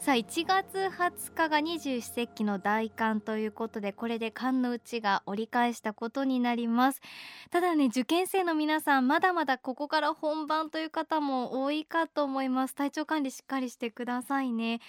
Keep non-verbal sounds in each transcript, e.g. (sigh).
さあ1月20日が二十四節気の大寒ということでこれで寒の内が折り返したことになります。ただね受験生の皆さんまだまだここから本番という方も多いかと思います。体調管理しっかりしてくださいね。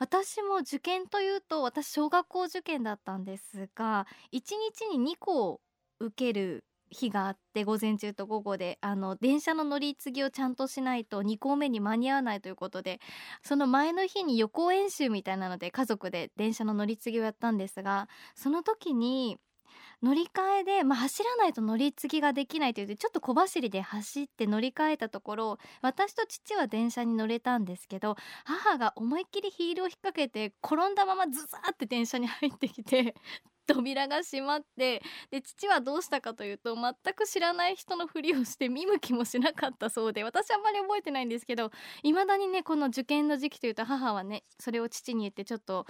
私も受験というと私小学校受験だったんですが1日に2個受ける日があって午前中と午後であの電車の乗り継ぎをちゃんとしないと2校目に間に合わないということでその前の日に予行演習みたいなので家族で電車の乗り継ぎをやったんですがその時に乗り換えで、まあ、走らないと乗り継ぎができないというちょっと小走りで走って乗り換えたところ私と父は電車に乗れたんですけど母が思いっきりヒールを引っ掛けて転んだままズザーって電車に入ってきて (laughs) 扉が閉まってで父はどうしたかというと全く知らない人のふりをして見向きもしなかったそうで私あんまり覚えてないんですけど未だにねこの受験の時期というと母はねそれを父に言ってちょっと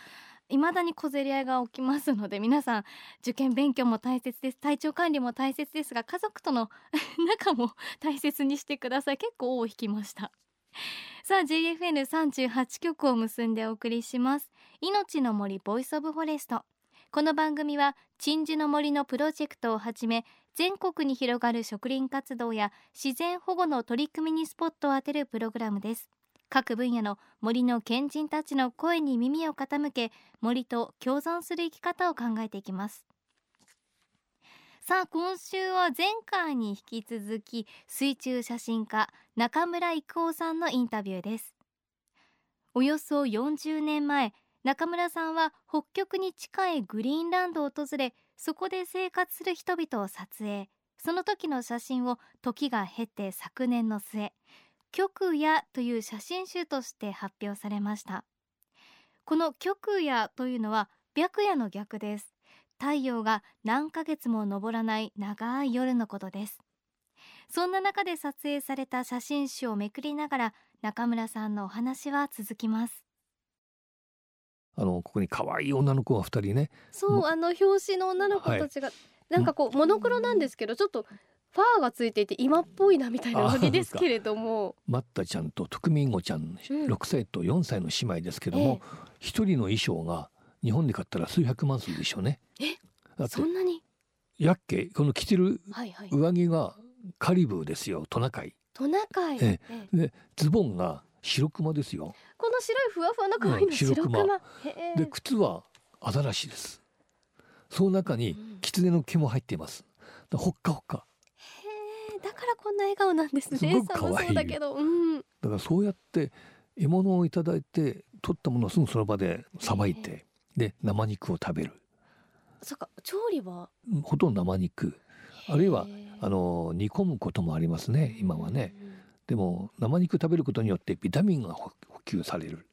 未だに小競り合いが起きますので皆さん受験勉強も大切です。体調管理も大切ですが家族との (laughs) 仲も大切にしてください。結構尾を引きました。(laughs) さあ JFN38 曲を結んでお送りします。命の森 Voice of Forest。この番組は鎮守の森のプロジェクトをはじめ全国に広がる植林活動や自然保護の取り組みにスポットを当てるプログラムです。各分野の森の賢人たちの声に耳を傾け森と共存する生き方を考えていきます。さあ今週は前回に引き続き水中写真家中村育夫さんのインタビューです。およそ40年前中村さんは北極に近いグリーンランドを訪れそこで生活する人々を撮影。その時の写真を時が経て昨年の末極夜という写真集として発表されました。この極夜というのは白夜の逆です。太陽が何ヶ月も昇らない長い夜のことです。そんな中で撮影された写真集をめくりながら中村さんのお話は続きます。あのここに可愛い女の子が二人ね。そうあの表紙の女の子たちが、はい、なんかこうモノクロなんですけどちょっとファーがついていて今っぽいなみたいなノリですけれども。マッタちゃんと徳美んごちゃん、うん、6歳と4歳の姉妹ですけども一、ええ、人の衣装が日本で買ったら数百万するでしょうね。え？そんなに？やっけこの着てる上着がカリブーですよ。トナカイ。トナカイ、ええ、でズボンが白熊ですよ。この白いふわふわの可愛いの白熊,、うん、で靴はアザラシです。その中に狐の毛も入っています。ほっかほっか。へえだからこんな笑顔なんですね。すごく可愛い。だけど、うん、だからそうやって獲物をいただいて取ったものをすぐその場でさばいてで生肉を食べる。そっか調理は？ほとんど生肉。あるいはあの煮込むこともありますね今はね、でも生肉食べることによってビタミンが補給される。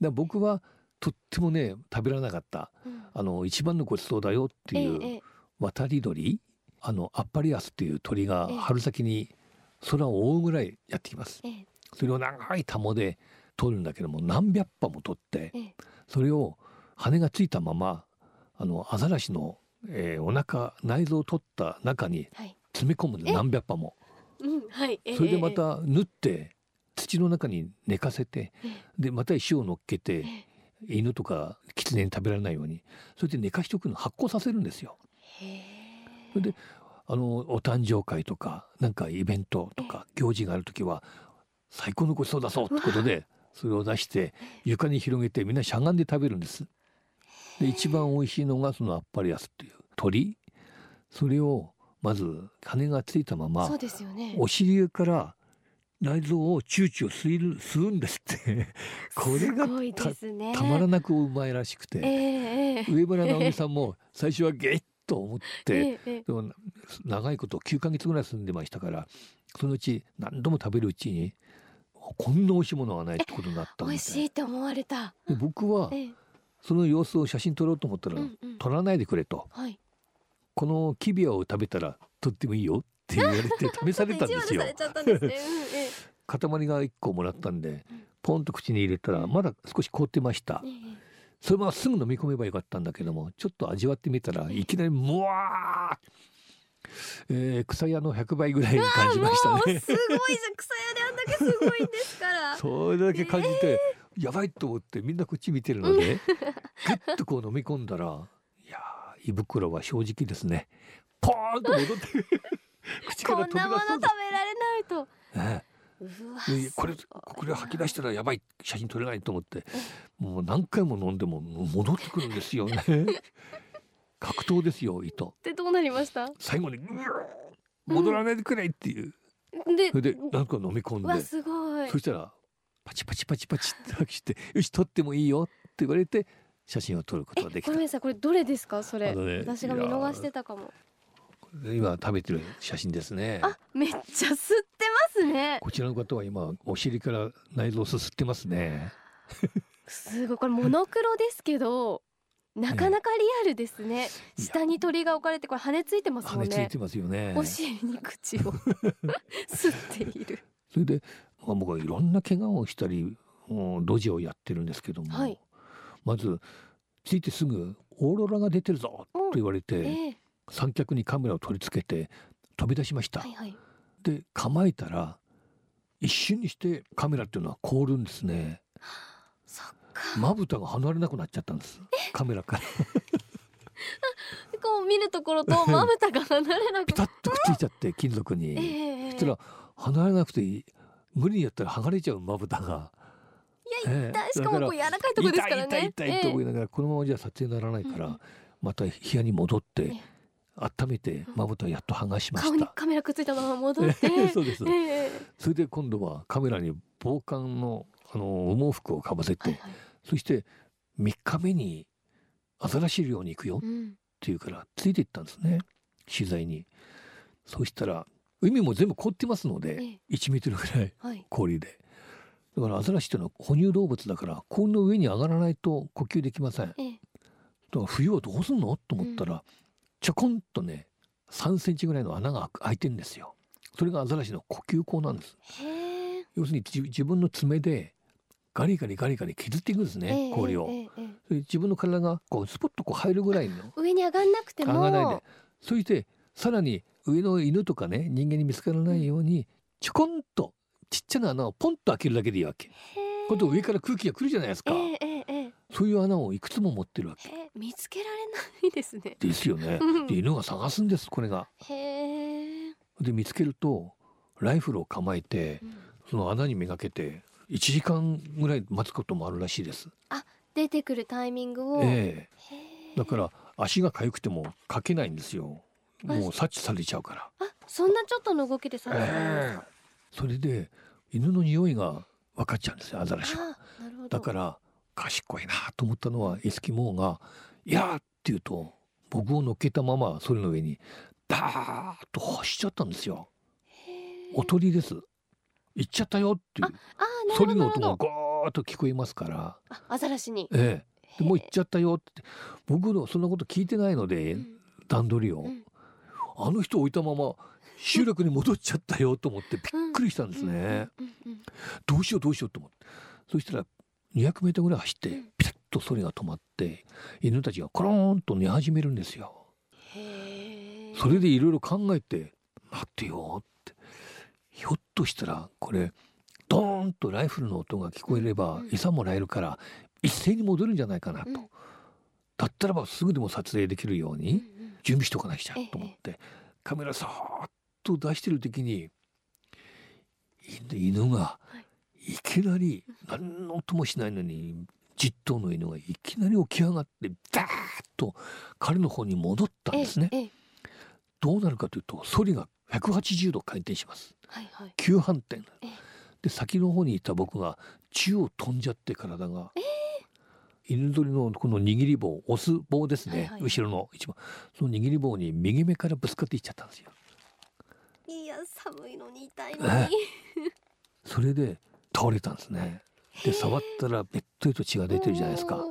で僕はとってもね食べられなかった、うん、あの一番のごちそうだよっていう渡り鳥。あのアッパリアスっていう鳥が春先に空を覆うぐらいやってきます、それを長いタで取るんだけども何百羽も取ってそれを羽がついたままあのアザラシの、えー、お腹内臓を取った中に詰め込む何百羽も。うんはい、それでまた縫って土の中に寝かせて、でまた石を乗っけて、犬とか狐に食べられないようにそれで寝かしておくの発酵させるんですよ。それであのお誕生会とかなんかイベントとか行事がある時は最高のごちそうだそうってことでそれを出して床に広げてみんなしゃがんで食べるんです。で一番美味しいのがそのアッパリアスっていう鳥。それをまず羽がついたまま、ね、お尻から内臓をチューチュー吸る吸うんですって。(laughs) これがたね、たまらなくうまいらしくて、えー、上村直美さんも最初はゲッと思って、えー、でも長いこと9か月ぐらい住んでましたからそのうち何度も食べるうちにこんな美味しいものはないってことになった美味しいって思われた。僕は、その様子を写真撮ろうと思ったら、うんうん、撮らないでくれと、はい、このキビアを食べたらとってもいいよって言われて試されたんですよ。塊が1個もらったんで、ポンと口に入れたらまだ少し凍ってました。そのまますぐ飲み込めばよかったんだけどもちょっと味わってみたらいきなりもわーえー、草屋の100倍ぐらいに感じましたね。すごいじゃん。草屋であんだけすごいんですから。(laughs) それだけ感じて、やばいと思ってみんなこっち見てるので、(laughs) ぐっとこう飲み込んだら、胃袋は正直ですね。ポーンと戻って (laughs) 口から飛び出こんなもの食べられないと。ねうわでこれこれ吐き出したらやばい。写真撮れないと思って。もう何回も飲んでも戻ってくるんですよね。(laughs) 格闘ですよ胃と。でどうなりました？最後にうわー戻らないでくれっていう。でそれでなんか飲み込んで。すごい。そしたらパチパチパチパチって吐きしてよし撮ってもいいよって言われて写真を撮ることができた。ごめんなさいこれどれですか？それ。ね私が見逃してたかも。今食べてる写真ですね。あめっちゃ吸ってますね。こちらの方は今お尻から内臓をすすってますね。すごいこれモノクロですけど (laughs) なかなかリアルですね。下に鳥が置かれてこれ羽ついてますもんね。羽ついてますよね。お尻に口を (laughs) 吸っている。それで、まあ、僕はいろんな怪我をしたり路地をやってるんですけども、はいまず着いてすぐオーロラが出てるぞと言われて、ええ。三脚にカメラを取り付けて飛び出しました、はいはい。で構えたら一瞬にしてカメラっていうのは凍るんですね。まぶたが離れなくなっちゃったんです。カメラから。(laughs) こう見るところと (laughs) まぶたが離れなく。ピタッとくっついちゃって金属に、ええ。そしたら離れなくていい。無理にやったら剥がれちゃうまぶたがいやええ。痛いしかもこう柔らかいところですからね。痛い痛い痛いと思いながら、このままじゃ撮影にならないから、うん。また部屋に戻って、ええ。温めてまぶたをやっと剥がしま顔した。にカメラくっついたまま戻って。(laughs) そうです、ええ。それで今度はカメラに防寒のあの羽毛服をかぶせて、はいはい。そして3日目にアザラシ漁に行くよってうん。言うからついていったんですね。取材に。そしたら海も全部凍ってますので、ええ。1メートルぐらいはい。氷でだからアザラシっていうのは哺乳動物だから氷の上に上がらないと呼吸できません。だかええら冬はどうすんの？と思ったら、ちょこんとね3センチぐらいの穴が開いてんですよ。それがアザラシの呼吸口なんです。要するに自自分の爪でガリガリガリガリ削っていくんですね、ええ氷を、自分の体がこうスポッとこう入るぐらいの上に上がんなくても。上がらないで。そしてさらに上の犬とかね人間に見つからないようにちょこんとちっちゃな穴をポンと開けるだけでいいわけ。へえ今度上から空気が来るじゃないですか、ええええええそういう穴をいくつも持ってるわけ見つけられないですねですよねうん。で犬が探すんですこれが。へえ、で見つけるとライフルを構えてうんその穴にめがけて1時間ぐらい待つこともあるらしいです。出てくるタイミングを、ええだから足が痒くてもかけないんですよ。あもう察知されちゃうから。あそんなちょっとの動きでされたんですか、それで犬の匂いが分かっちゃうんですよアザラシは。だから賢いなと思ったのはエスキモーが「いや!」って言うと僕を乗っけたままそれの上にダーッと走っちゃったんですよ。おとりです。行っちゃったよっていう。それの音がゴーッと聞こえますから、あアザラシに。ええ、でもう行っへちゃったよって。僕のそんなこと聞いてないのえで、うん。段取りを、うん。あの人置いたまま集落に戻っちゃったよと思ってびっくりしたんですね。どうしようどうしようと思って。そしたら200メートルぐらい走ってうん。ピタッとそれが止まって犬たちがコローンと寝始めるんですよ。それでいろいろ考えて「待ってよ」って。ひょっとしたらこれドーンとライフルの音が聞こえればうん。餌もらえるから一斉に戻るんじゃないかなと。うん。だったらばすぐでも撮影できるように準備しとかなきゃええと思ってカメラさーっと出してる時に犬犬がい。きなり何の音もしないのに10頭の犬がいきなり起き上がってダーッと彼の方に戻ったんですね。どうなるかというとソリが180度回転します。はいはい。急反転。ええ。で先の方にいた僕が宙を飛んじゃって体が、犬ぞりのこの握り棒押す棒ですね、はいはい。後ろの一番。その握り棒に右目からぶつかっていっちゃったんですよいや寒いのに痛いのえにそれで倒れたんですね。で触ったらべっとりと血が出てるじゃないですか。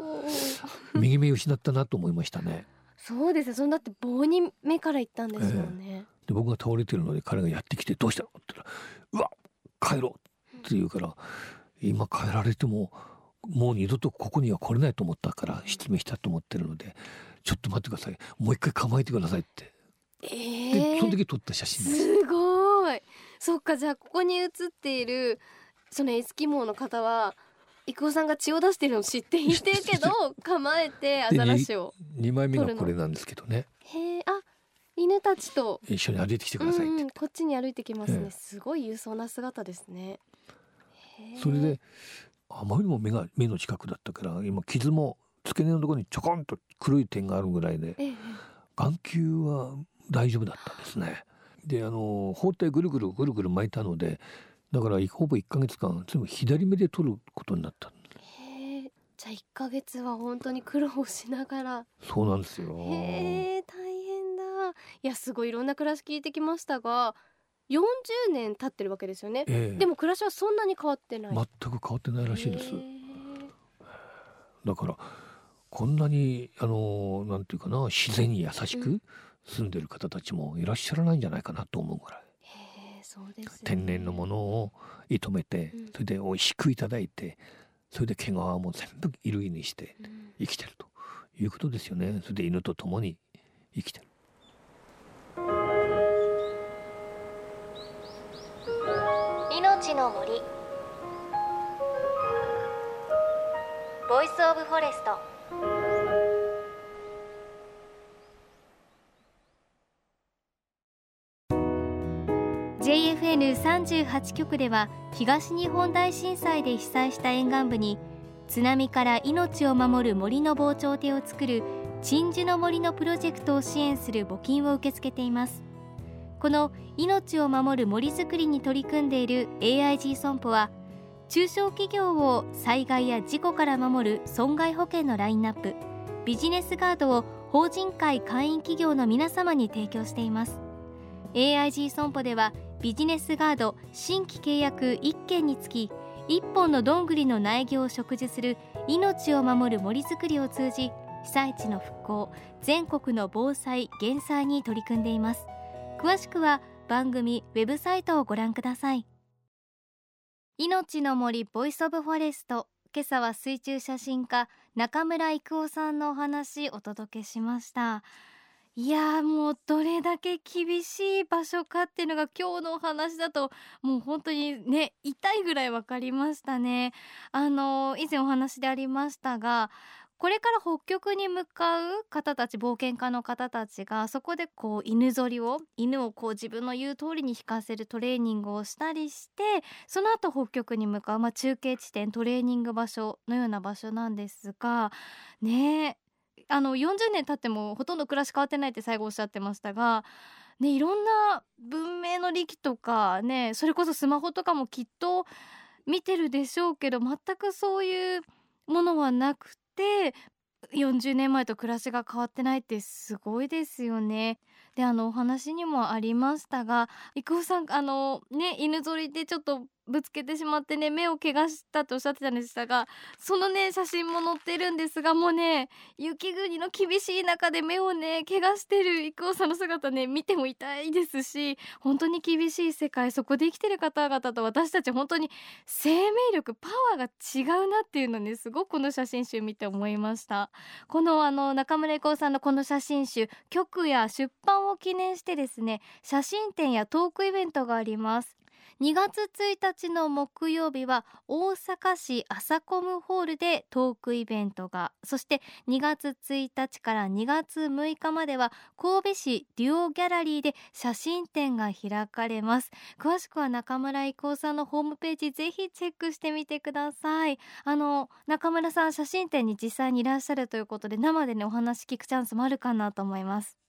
右目失ったなと思いましたね。そうですねそんだって棒に目から行ったんですよね、で僕が倒れてるので彼がやってきて「どうした？の?」って言ったら「うわ帰ろう」って言うから今帰られてももう二度とここには来れないと思ったから失明したと思ってるのでちょっと待ってください。もう一回構えてくださいってえでー。その時撮った写真です。すごい。そっかじゃあここに写っているそのエスキモーの方は郁夫さんが血を出してるのを知っていてけど (laughs) 構えてアザラシを二枚目がこれなんですけどね。へえあ犬たちと。一緒に歩いてきてくださいって。うんうん、こっちに歩いてきますね、ええ。すごい勇壮な姿ですね。それであまりにも目が目の近くだったから今傷も付け根のところにちょこんと黒い点があるぐらいでええ。眼球は大丈夫だったんですね。であの包帯ぐるぐるぐるぐる巻いたのでだからほぼ1ヶ月間全部左目で取ることになったじゃあ1ヶ月は本当に苦労しながら。そうなんですよ。へえ大変だ。いやすごいいろんな暮らし聞いてきましたが40年経ってるわけですよね。ええ。でも暮らしはそんなに変わってない。全く変わってないらしいです。だからこんなにあのなんていうかな自然に優しうく住んでる方たちもいらっしゃらないんじゃないかなと思うぐらい。ね。天然のものを射止めてうん。それで美味しくいただいてそれで毛皮も全部衣類にしてうん。生きてるということですよね。それで犬と共に生きてる。命の森。 Voice of Forest JFN38 局では東日本大震災で被災した沿岸部に津波から命を守る森の防潮堤を作る鎮守の森のプロジェクトを支援する募金を受け付けています。この命を守る森づくりに取り組んでいる AIG 損保は中小企業を災害や事故から守る損害保険のラインナップビジネスガードを法人会会員企業の皆様に提供しています。AIG 損保ではビジネスガード新規契約1件につき1本のどんぐりの苗木を植樹する命を守る森づくりを通じ被災地の復興全国の防災減災に取り組んでいます。詳しくは番組ウェブサイトをご覧ください。命の森 Voice of Forest 今朝は水中写真家中村征夫さんのお話お届けしました。いやーもうどれだけ厳しい場所かっていうのが今日のお話だともう本当にね痛いぐらい分かりましたね。あの以前お話でありましたがこれから北極に向かう方たち冒険家の方たちがそこでこう犬ぞりを犬をこう自分の言う通りに引かせるトレーニングをしたりしてその後北極に向かう、まあ、中継地点トレーニング場所のような場所なんですがねあの40年経ってもほとんど暮らし変わってないって最後おっしゃってましたが。ね、いろんな文明の利器とかねそれこそスマホとかもきっと見てるでしょうけど全くそういうものはなくて40年前と暮らしが変わってないってすごいですよね。であのお話にもありましたが郁夫さんあのね犬ぞりでちょっとぶつけてしまってね目を怪我したとおっしゃってたんでしたがそのね写真も載ってるんですがもうね雪国の厳しい中で目をね怪我してる郁夫さんの姿ね見ても痛いですし本当に厳しい世界そこで生きてる方々と私たち本当に生命力パワーが違うなっていうのねすごくこの写真集見て思いました。このあの中村郁夫さんのこの写真集局や出版を記念してですね写真展やトークイベントがあります。2月1日の木曜日は大阪市朝コムホールでトークイベントがそして2月1日から2月6日までは神戸市デュオギャラリーで写真展が開かれます。詳しくは中村郁夫さんのホームページぜひチェックしてみてください。あの中村さん写真展に実際にいらっしゃるということで生でねお話聞くチャンスもあるかなと思います。